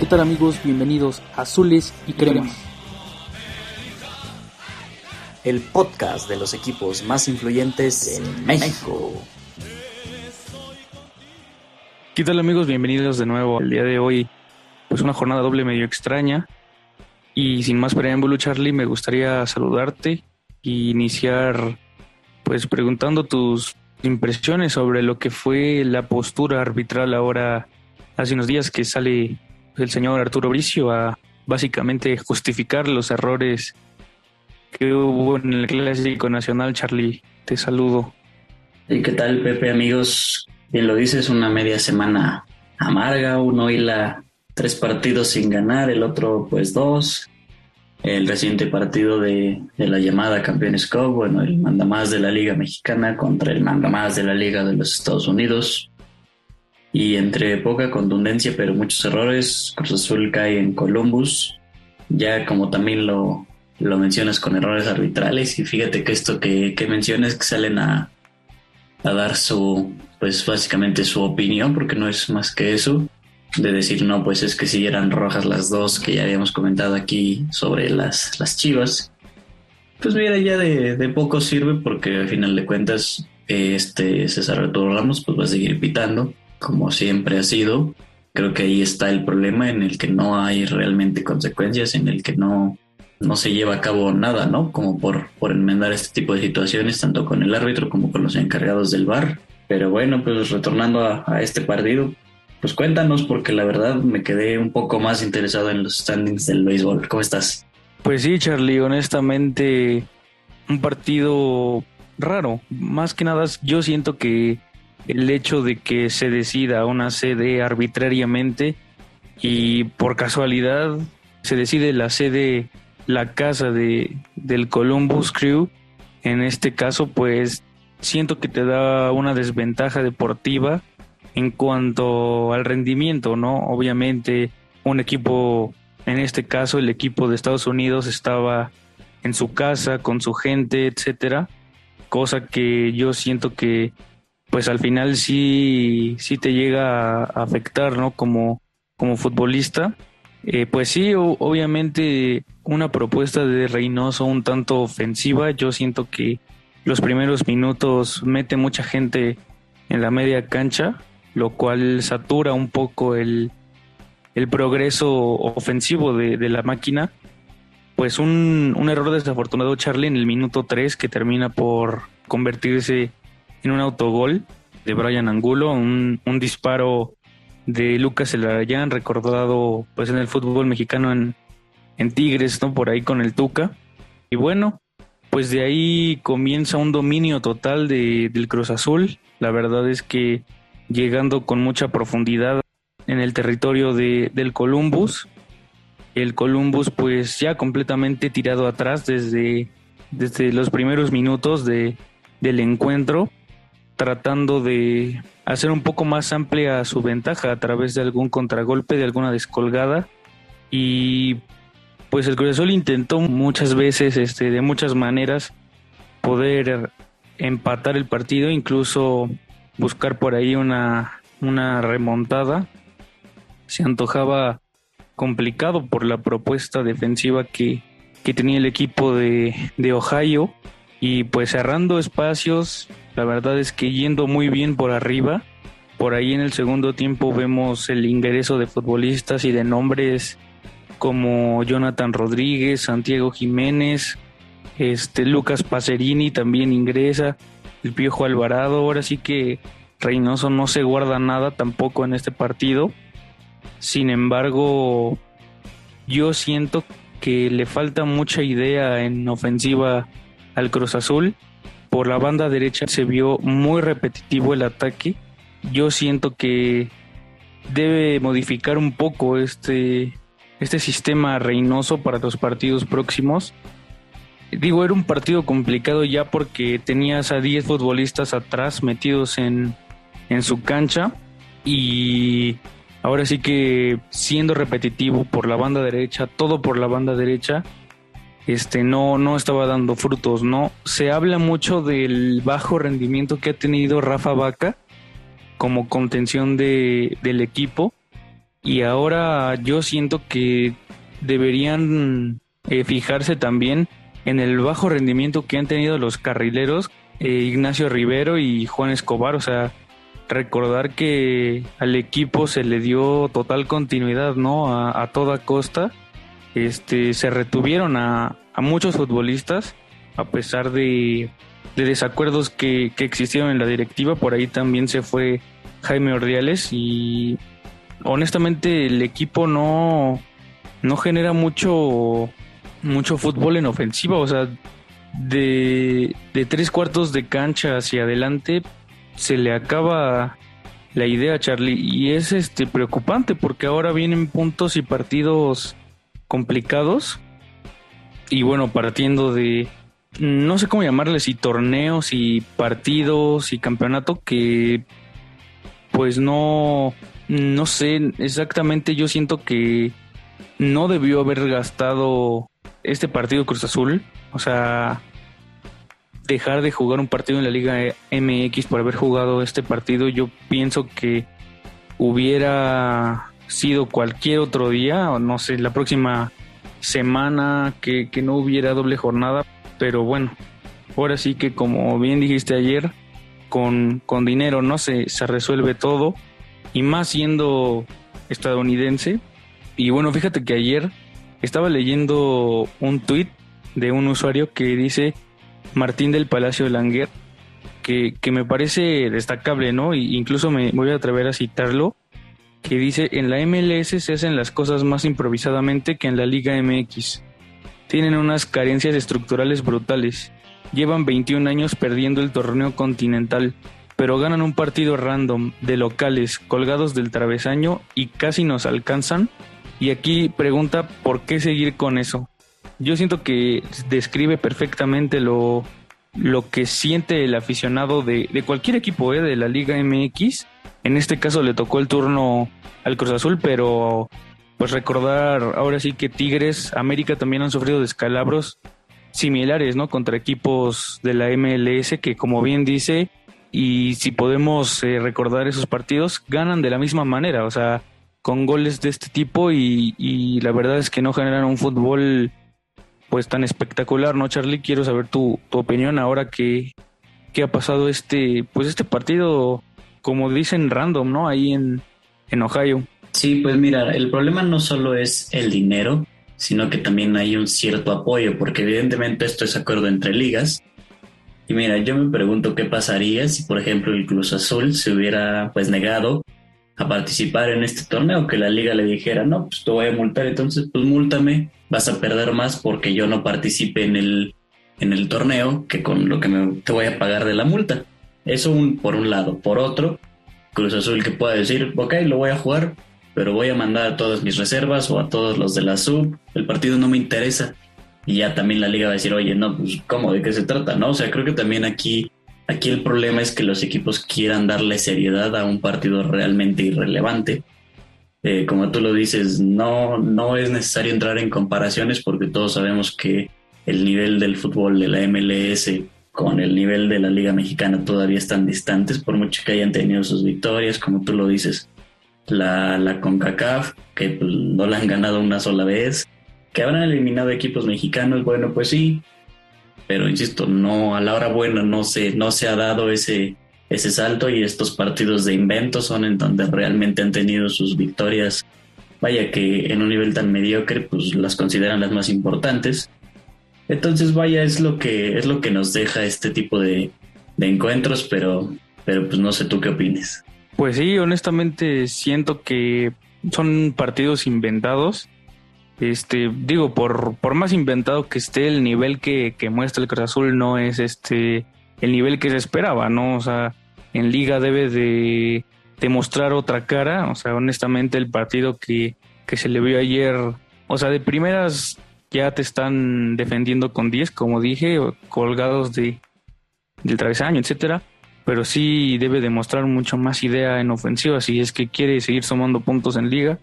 ¿Qué tal amigos? Bienvenidos a Azules y Cremas. El podcast de los equipos más influyentes en México. ¿Qué tal amigos? Bienvenidos de nuevo. El día de hoy, pues una jornada doble medio extraña. Y sin más preámbulo, Charlie, me gustaría saludarte e iniciar pues preguntando tus impresiones sobre lo que fue la postura arbitral ahora hace unos días que sale el señor Arturo Bricio a básicamente justificar los errores que hubo en el Clásico Nacional. Charlie, te saludo. ¿Y qué tal, Pepe, amigos? Bien lo dices, una media semana amarga, uno la tres partidos sin ganar, el otro pues dos. El reciente partido de, de la llamada Campeones Cup, bueno, el mandamás de la Liga Mexicana contra el mandamás de la Liga de los Estados Unidos. Y entre poca contundencia pero muchos errores, Cruz Azul cae en Columbus, ya como también lo, lo mencionas con errores arbitrales y fíjate que esto que, que mencionas que salen a, a dar su, pues básicamente su opinión, porque no es más que eso, de decir, no, pues es que si eran rojas las dos que ya habíamos comentado aquí sobre las, las chivas, pues mira, ya de, de poco sirve porque al final de cuentas este César Arturo Ramos pues va a seguir pitando como siempre ha sido. Creo que ahí está el problema en el que no hay realmente consecuencias, en el que no, no se lleva a cabo nada, ¿no? Como por, por enmendar este tipo de situaciones, tanto con el árbitro como con los encargados del bar. Pero bueno, pues retornando a, este partido, pues cuéntanos, porque la verdad me quedé un poco más interesado en los standings del béisbol. ¿Cómo estás? Pues sí, Charlie, honestamente, un partido raro. Más que nada, yo siento que el hecho de que se decida una sede arbitrariamente y por casualidad se decide la sede, la casa de, del Columbus Crew, en este caso pues siento que te da una desventaja deportiva en cuanto al rendimiento, ¿no? Obviamente un equipo, en este caso el equipo de Estados Unidos estaba en su casa con su gente, etcétera, cosa que yo siento que pues al final sí, sí te llega a afectar, ¿no? Como, como futbolista. Eh, pues sí, obviamente una propuesta de Reynoso un tanto ofensiva. Yo siento que los primeros minutos mete mucha gente en la media cancha, lo cual satura un poco el, el progreso ofensivo de, de la máquina. Pues un, un error desafortunado, Charlie, en el minuto 3 que termina por convertirse en un autogol de Brian Angulo, un, disparo de Lucas Elarayán, recordado pues en el fútbol mexicano en, en Tigres, ¿no? Por ahí con el Tuca. Y bueno, pues de ahí comienza un dominio total de, del Cruz Azul. La verdad es que llegando con mucha profundidad en el territorio de, del Columbus. El Columbus pues ya completamente tirado atrás desde, desde los primeros minutos de, del encuentro tratando de hacer un poco más amplia su ventaja a través de algún contragolpe, de alguna descolgada. Y pues el Cruz intentó muchas veces, este, de muchas maneras, poder empatar el partido, incluso buscar por ahí una, una remontada. Se antojaba complicado por la propuesta defensiva que, que tenía el equipo de, de Ohio y pues cerrando espacios la verdad es que yendo muy bien por arriba. Por ahí en el segundo tiempo vemos el ingreso de futbolistas y de nombres como Jonathan Rodríguez, Santiago Jiménez, este Lucas Pacerini también ingresa, el Piojo Alvarado, ahora sí que Reynoso no se guarda nada tampoco en este partido. Sin embargo, yo siento que le falta mucha idea en ofensiva al Cruz Azul por la banda derecha se vio muy repetitivo el ataque. Yo siento que debe modificar un poco este, este sistema reinoso para los partidos próximos. Digo, era un partido complicado ya porque tenías a 10 futbolistas atrás metidos en, en su cancha y ahora sí que siendo repetitivo por la banda derecha, todo por la banda derecha, este no no estaba dando frutos, ¿no? Se habla mucho del bajo rendimiento que ha tenido Rafa Vaca como contención de, del equipo y ahora yo siento que deberían eh, fijarse también en el bajo rendimiento que han tenido los carrileros eh, Ignacio Rivero y Juan Escobar, o sea, recordar que al equipo se le dio total continuidad, ¿no? A, toda costa. Este, se retuvieron a, muchos futbolistas, a pesar de, desacuerdos que, que, existieron en la directiva. Por ahí también se fue Jaime Ordiales y honestamente el equipo no, no genera mucho, mucho fútbol en ofensiva. O sea, de, de tres cuartos de cancha hacia adelante, se le acaba la idea Charlie y es este preocupante porque ahora vienen puntos y partidos complicados y bueno partiendo de no sé cómo llamarles y torneos y partidos y campeonato que pues no no sé exactamente yo siento que no debió haber gastado este partido Cruz Azul o sea dejar de jugar un partido en la Liga MX por haber jugado este partido, yo pienso que hubiera sido cualquier otro día, o no sé, la próxima semana que, no hubiera doble jornada, pero bueno, ahora sí que como bien dijiste ayer, con, con dinero no se resuelve todo, y más siendo estadounidense. Y bueno, fíjate que ayer estaba leyendo un tweet de un usuario que dice Martín del Palacio de Languer, que, que me parece destacable, ¿no? Y incluso me, voy a atrever a citarlo, que dice, en la MLS se hacen las cosas más improvisadamente que en la Liga MX. Tienen unas carencias estructurales brutales. Llevan 21 años perdiendo el torneo continental, pero ganan un partido random de locales colgados del travesaño y casi nos alcanzan. Y aquí pregunta por qué seguir con eso yo siento que describe perfectamente lo, lo que siente el aficionado de, cualquier equipo ¿eh? de la Liga MX. En este caso le tocó el turno al Cruz Azul, pero pues recordar ahora sí que Tigres, América también han sufrido descalabros similares, ¿no? Contra equipos de la MLS que como bien dice, y si podemos eh, recordar esos partidos, ganan de la misma manera, o sea, con goles de este tipo y, y la verdad es que no generan un fútbol pues tan espectacular, ¿no, Charlie? Quiero saber tu, opinión ahora que, que, ha pasado este, pues este partido, como dicen, random, ¿no? Ahí en, en Ohio. Sí, pues mira, el problema no solo es el dinero, sino que también hay un cierto apoyo, porque evidentemente esto es acuerdo entre ligas. Y mira, yo me pregunto qué pasaría si, por ejemplo, el Cruz Azul se hubiera pues negado a participar en este torneo, que la liga le dijera, no, pues te voy a multar, entonces pues múltame, vas a perder más porque yo no participe en el, en el torneo que con lo que me, te voy a pagar de la multa. Eso un, por un lado. Por otro, Cruz Azul que pueda decir, ok, lo voy a jugar, pero voy a mandar a todas mis reservas o a todos los de la sub, el partido no me interesa. Y ya también la liga va a decir, oye, no, pues, ¿cómo? ¿De qué se trata? No, o sea, creo que también aquí Aquí el problema es que los equipos quieran darle seriedad a un partido realmente irrelevante. Eh, como tú lo dices, no, no es necesario entrar en comparaciones porque todos sabemos que el nivel del fútbol de la MLS con el nivel de la Liga Mexicana todavía están distantes, por mucho que hayan tenido sus victorias, como tú lo dices. La, la CONCACAF, que pues, no la han ganado una sola vez, que habrán eliminado equipos mexicanos, bueno, pues sí, pero insisto, no a la hora buena no se, no se ha dado ese, ese salto y estos partidos de invento son en donde realmente han tenido sus victorias. Vaya que en un nivel tan mediocre, pues las consideran las más importantes. Entonces, vaya, es lo que, es lo que nos deja este tipo de, de encuentros, pero, pero pues no sé tú qué opines. Pues sí, honestamente siento que son partidos inventados este, digo, por, por más inventado que esté, el nivel que, muestra el Cruz Azul no es este el nivel que se esperaba, ¿no? O sea, en liga debe de, mostrar otra cara. O sea, honestamente, el partido que, que se le vio ayer, o sea, de primeras ya te están defendiendo con 10, como dije, colgados de del travesaño, etcétera. Pero sí debe demostrar mucho más idea en ofensiva si es que quiere seguir sumando puntos en liga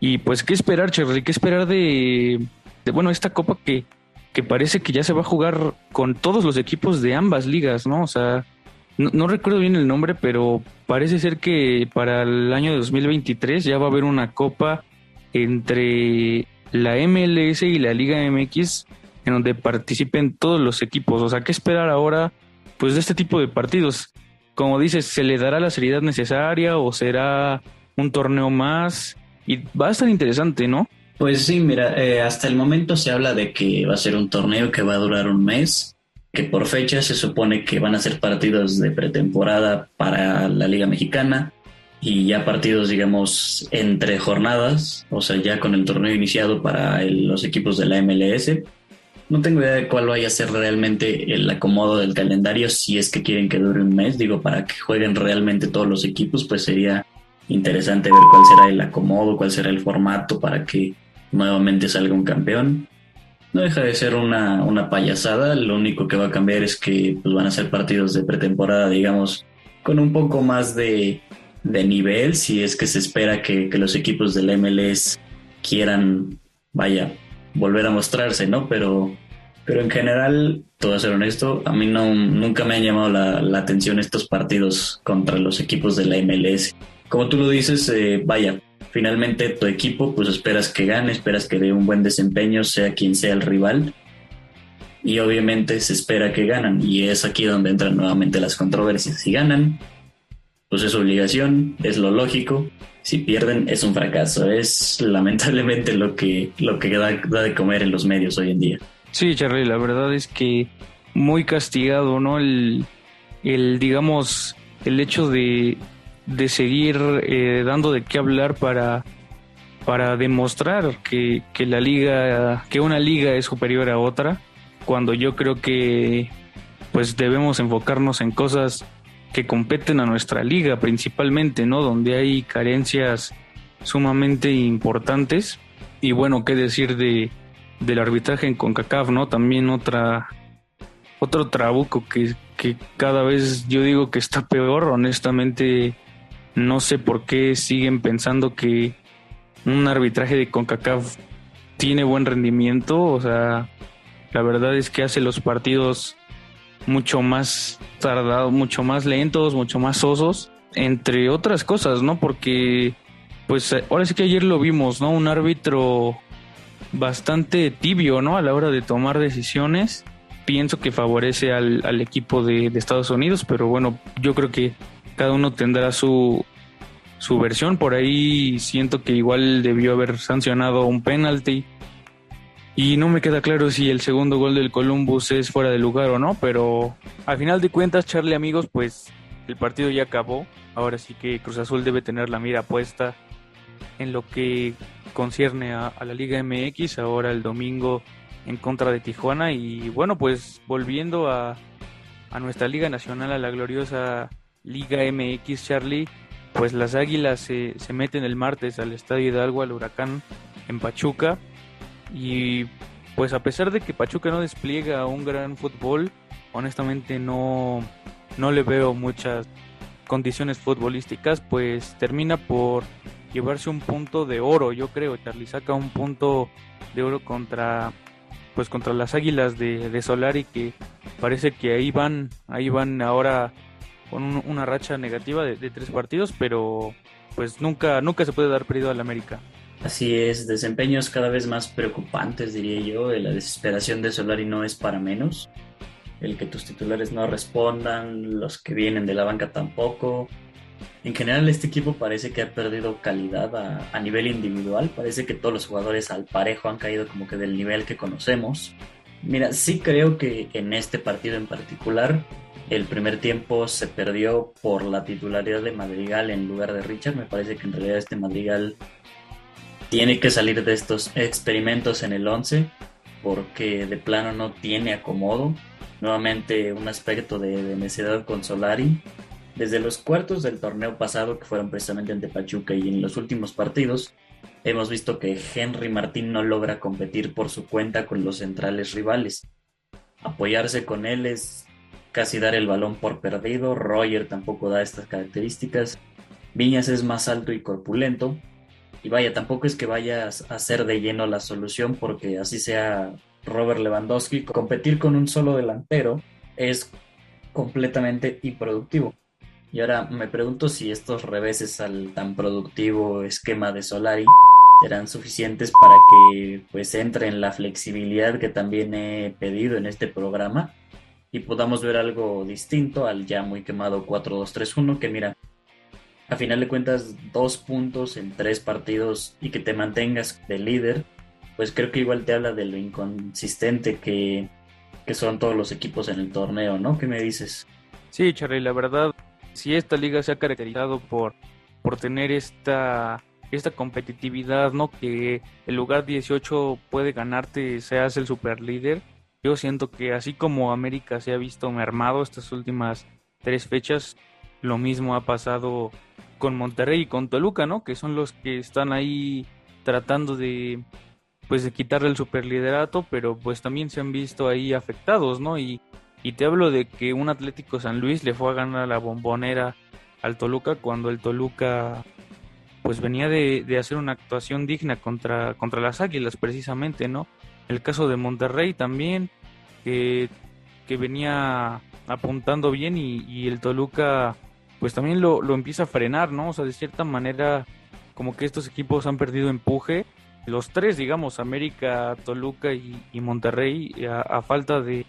y pues, ¿qué esperar, Charlie? ¿Qué esperar de, bueno, esta copa que, que parece que ya se va a jugar con todos los equipos de ambas ligas, ¿no? O sea, no, recuerdo bien el nombre, pero parece ser que para el año 2023 ya va a haber una copa entre la MLS y la Liga MX en donde participen todos los equipos. O sea, ¿qué esperar ahora pues de este tipo de partidos? Como dices, ¿se le dará la seriedad necesaria o será un torneo más? Y va a estar interesante, ¿no? Pues sí, mira, eh, hasta el momento se habla de que va a ser un torneo que va a durar un mes, que por fecha se supone que van a ser partidos de pretemporada para la Liga Mexicana y ya partidos, digamos, entre jornadas, o sea, ya con el torneo iniciado para los equipos de la MLS. No tengo idea de cuál vaya a ser realmente el acomodo del calendario, si es que quieren que dure un mes, digo, para que jueguen realmente todos los equipos, pues sería interesante ver cuál será el acomodo, cuál será el formato para que nuevamente salga un campeón. No deja de ser una, una payasada, lo único que va a cambiar es que pues, van a ser partidos de pretemporada, digamos, con un poco más de, de nivel, si es que se espera que, que los equipos del MLS quieran, vaya, volver a mostrarse, ¿no? Pero, pero en general, todo a ser honesto, a mí no, nunca me han llamado la, atención estos partidos contra los equipos de la MLS. Como tú lo dices, eh, vaya, finalmente tu equipo, pues esperas que gane, esperas que dé un buen desempeño, sea quien sea el rival. Y obviamente se espera que ganan. Y es aquí donde entran nuevamente las controversias. Si ganan, pues es obligación, es lo lógico si pierden es un fracaso. Es lamentablemente lo que, lo que da, de comer en los medios hoy en día. Sí, Charlie, la verdad es que muy castigado, ¿no? El, el digamos, el hecho de, de seguir eh, dando de qué hablar para, para demostrar que, que la liga, que una liga es superior a otra, cuando yo creo que pues debemos enfocarnos en cosas que competen a nuestra liga principalmente, ¿no? Donde hay carencias sumamente importantes. Y bueno, qué decir de, del arbitraje en CONCACAF, ¿no? También otra, otro trabuco que, que cada vez yo digo que está peor, honestamente no sé por qué siguen pensando que un arbitraje de CONCACAF tiene buen rendimiento, o sea, la verdad es que hace los partidos mucho más tardados, mucho más lentos, mucho más sosos, entre otras cosas, ¿no? Porque, pues ahora sí que ayer lo vimos, ¿no? Un árbitro bastante tibio, ¿no? A la hora de tomar decisiones. Pienso que favorece al, equipo de, de, Estados Unidos, pero bueno, yo creo que cada uno tendrá su, su versión. Por ahí siento que igual debió haber sancionado un penalti y no me queda claro si el segundo gol del Columbus es fuera de lugar o no, pero al final de cuentas, Charlie amigos, pues el partido ya acabó. Ahora sí que Cruz Azul debe tener la mira puesta en lo que concierne a, la Liga MX, ahora el domingo en contra de Tijuana. Y bueno, pues volviendo a, a nuestra Liga Nacional, a la gloriosa Liga MX, Charlie, pues las Águilas se, se meten el martes al Estadio Hidalgo, al Huracán, en Pachuca y pues a pesar de que Pachuca no despliega un gran fútbol, honestamente no, no le veo muchas condiciones futbolísticas, pues termina por llevarse un punto de oro, yo creo. Charlie saca un punto de oro contra pues contra las águilas de, de Solari que parece que ahí van, ahí van ahora con una racha negativa de, tres partidos, pero pues nunca, nunca se puede dar perdido al América. Así es, desempeños cada vez más preocupantes, diría yo. La desesperación de Solari no es para menos. El que tus titulares no respondan, los que vienen de la banca tampoco. En general, este equipo parece que ha perdido calidad a, nivel individual. Parece que todos los jugadores al parejo han caído como que del nivel que conocemos. Mira, sí creo que en este partido en particular, el primer tiempo se perdió por la titularidad de Madrigal en lugar de Richard. Me parece que en realidad este Madrigal tiene que salir de estos experimentos en el 11 porque de plano no tiene acomodo. Nuevamente un aspecto de, necedad con Solari. Desde los cuartos del torneo pasado, que fueron precisamente ante Pachuca y en los últimos partidos, hemos visto que Henry Martín no logra competir por su cuenta con los centrales rivales. Apoyarse con él es casi dar el balón por perdido. Roger tampoco da estas características. Viñas es más alto y corpulento, y vaya, tampoco es que vayas a ser de lleno la solución porque así sea Robert Lewandowski, competir con un solo delantero es completamente improductivo. Y ahora me pregunto si estos reveses al tan productivo esquema de Solari serán suficientes para que pues entre en la flexibilidad que también he pedido en este programa y podamos ver algo distinto al ya muy quemado 4-2-3-1 que mira, a final de cuentas dos puntos en tres partidos y que te mantengas de líder, pues creo que igual te habla de lo inconsistente que, que son todos los equipos en el torneo, ¿no? ¿Qué me dices? Sí, Charlie, la verdad, si esta liga se ha caracterizado por, por tener esta esta competitividad, ¿no? Que el lugar 18 puede ganarte, seas el super líder. Yo siento que así como América se ha visto mermado estas últimas tres fechas, lo mismo ha pasado con Monterrey y con Toluca, ¿no? Que son los que están ahí tratando de pues de quitarle el superliderato, pero pues también se han visto ahí afectados, ¿no? Y, y te hablo de que un Atlético San Luis le fue a ganar la bombonera al Toluca cuando el Toluca pues venía de, hacer una actuación digna contra, contra las Águilas precisamente, ¿no? El caso de Monterrey también, que, venía apuntando bien y, el Toluca pues también lo, empieza a frenar, ¿no? O sea, de cierta manera como que estos equipos han perdido empuje. Los tres, digamos, América, Toluca y, Monterrey, a, falta de,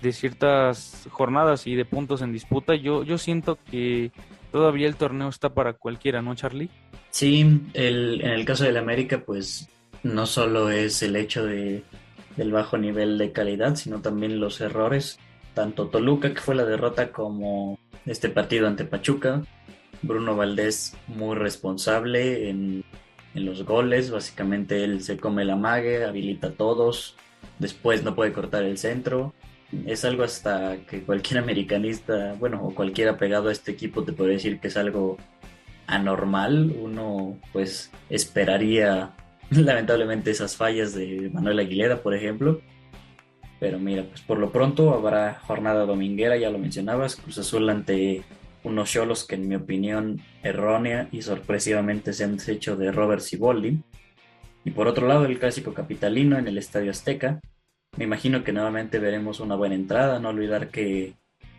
de ciertas jornadas y de puntos en disputa, yo, yo siento que todavía el torneo está para cualquiera, ¿no, Charlie? Sí, el, en el caso del América, pues no solo es el hecho de, del bajo nivel de calidad, sino también los errores. Tanto Toluca, que fue la derrota, como este partido ante Pachuca. Bruno Valdés muy responsable en, en los goles. Básicamente él se come la mague, habilita a todos. Después no puede cortar el centro es algo hasta que cualquier americanista, bueno, o cualquiera pegado a este equipo te puede decir que es algo anormal. Uno pues esperaría lamentablemente esas fallas de Manuel Aguilera, por ejemplo. Pero mira, pues por lo pronto habrá jornada dominguera, ya lo mencionabas, Cruz Azul ante unos cholos que en mi opinión errónea y sorpresivamente se han deshecho de Robert Siboldi. Y por otro lado el clásico capitalino en el Estadio Azteca, me imagino que nuevamente veremos una buena entrada, no olvidar que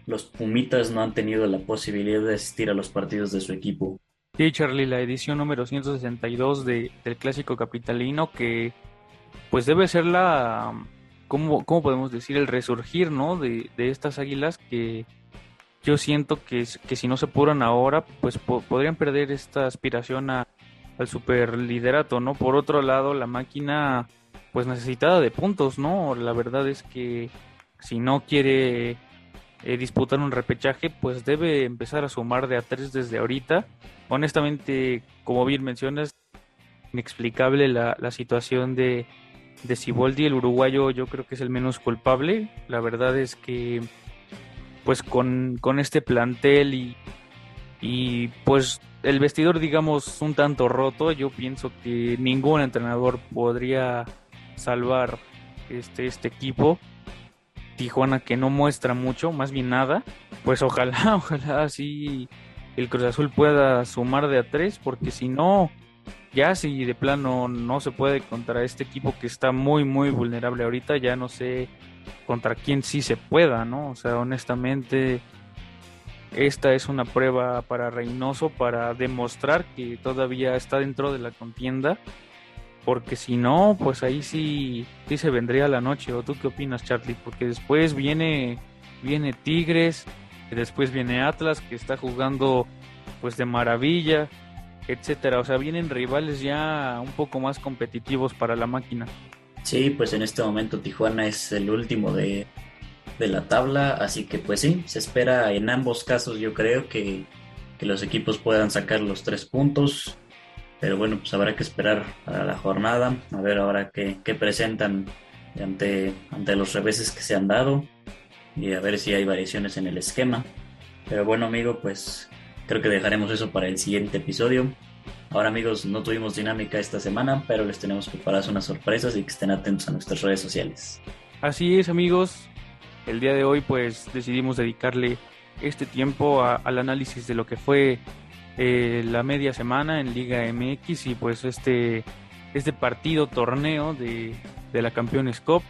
los Pumitas no han tenido la posibilidad de asistir a los partidos de su equipo. Sí, Charlie, la edición número 162 de, del Clásico Capitalino que pues debe ser la, ¿cómo, cómo podemos decir? El resurgir, ¿no? De, de estas águilas que yo siento que, que si no se apuran ahora, pues podrían perder esta aspiración a, al superliderato, ¿no? Por otro lado, la máquina pues necesitada de puntos, ¿no? La verdad es que si no quiere eh, disputar un repechaje, pues debe empezar a sumar de a tres desde ahorita. Honestamente, como bien mencionas, inexplicable la, la situación de, de Siboldi, el uruguayo yo creo que es el menos culpable. La verdad es que pues con, con este plantel y, y pues el vestidor digamos un tanto roto, yo pienso que ningún entrenador podría salvar este, este equipo. Tijuana que no muestra mucho, más bien nada. Pues ojalá, ojalá así el Cruz Azul pueda sumar de a tres, porque si no, ya si de plano no se puede contra este equipo que está muy, muy vulnerable ahorita, ya no sé contra quién sí se pueda, ¿no? O sea, honestamente, esta es una prueba para Reynoso para demostrar que todavía está dentro de la contienda porque si no, pues ahí sí, sí se vendría la noche. ¿O tú qué opinas, Charlie? Porque después viene, viene Tigres, después viene Atlas, que está jugando pues de maravilla, etcétera. O sea, vienen rivales ya un poco más competitivos para la máquina. Sí, pues en este momento Tijuana es el último de, de la tabla, así que pues sí, se espera en ambos casos yo creo que, que los equipos puedan sacar los tres puntos pero bueno, pues habrá que esperar a la jornada, a ver ahora qué, presentan ante, ante los reveses que se han dado y a ver si hay variaciones en el esquema. Pero bueno, amigo, pues creo que dejaremos eso para el siguiente episodio. Ahora amigos, no tuvimos dinámica esta semana, pero les tenemos preparadas unas sorpresas y que estén atentos a nuestras redes sociales. Así es amigos, el día de hoy pues decidimos dedicarle este tiempo al análisis de lo que fue eh, la media semana en Liga MX y pues este, este partido torneo de, de la Campeones Cup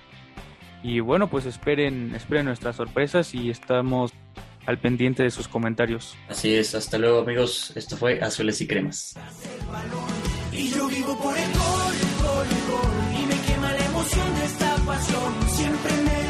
Y bueno, pues esperen, esperen nuestras sorpresas y estamos al pendiente de sus comentarios. Así es, hasta luego amigos, esto fue Azules y Cremas. Y yo vivo por el gol, gol, gol, y me quema la emoción de esta pasión, siempre